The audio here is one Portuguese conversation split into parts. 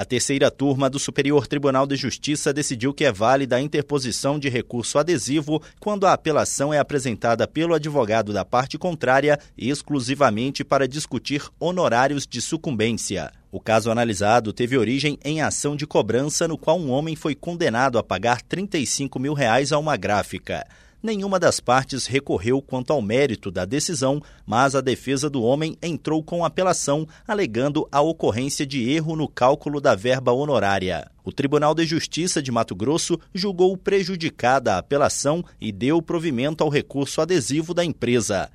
A terceira turma do Superior Tribunal de Justiça decidiu que é válida a interposição de recurso adesivo quando a apelação é apresentada pelo advogado da parte contrária exclusivamente para discutir honorários de sucumbência. O caso analisado teve origem em ação de cobrança no qual um homem foi condenado a pagar 35 mil reais a uma gráfica. Nenhuma das partes recorreu quanto ao mérito da decisão, mas a defesa do homem entrou com apelação, alegando a ocorrência de erro no cálculo da verba honorária. O Tribunal de Justiça de Mato Grosso julgou prejudicada a apelação e deu provimento ao recurso adesivo da empresa.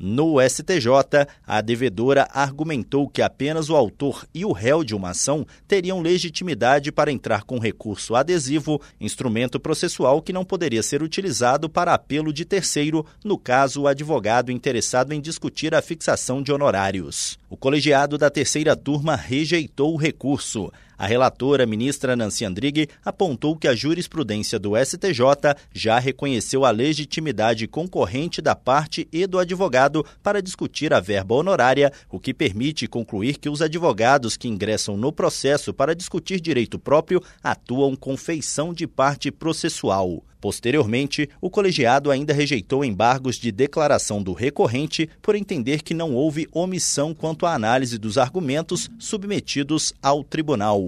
No STJ, a devedora argumentou que apenas o autor e o réu de uma ação teriam legitimidade para entrar com recurso adesivo, instrumento processual que não poderia ser utilizado para apelo de terceiro, no caso, o advogado interessado em discutir a fixação de honorários. O colegiado da terceira turma rejeitou o recurso. A relatora, ministra Nancy Andrighi, apontou que a jurisprudência do STJ já reconheceu a legitimidade concorrente da parte e do advogado para discutir a verba honorária, o que permite concluir que os advogados que ingressam no processo para discutir direito próprio atuam com feição de parte processual. Posteriormente, o colegiado ainda rejeitou embargos de declaração do recorrente por entender que não houve omissão quanto à análise dos argumentos submetidos ao tribunal.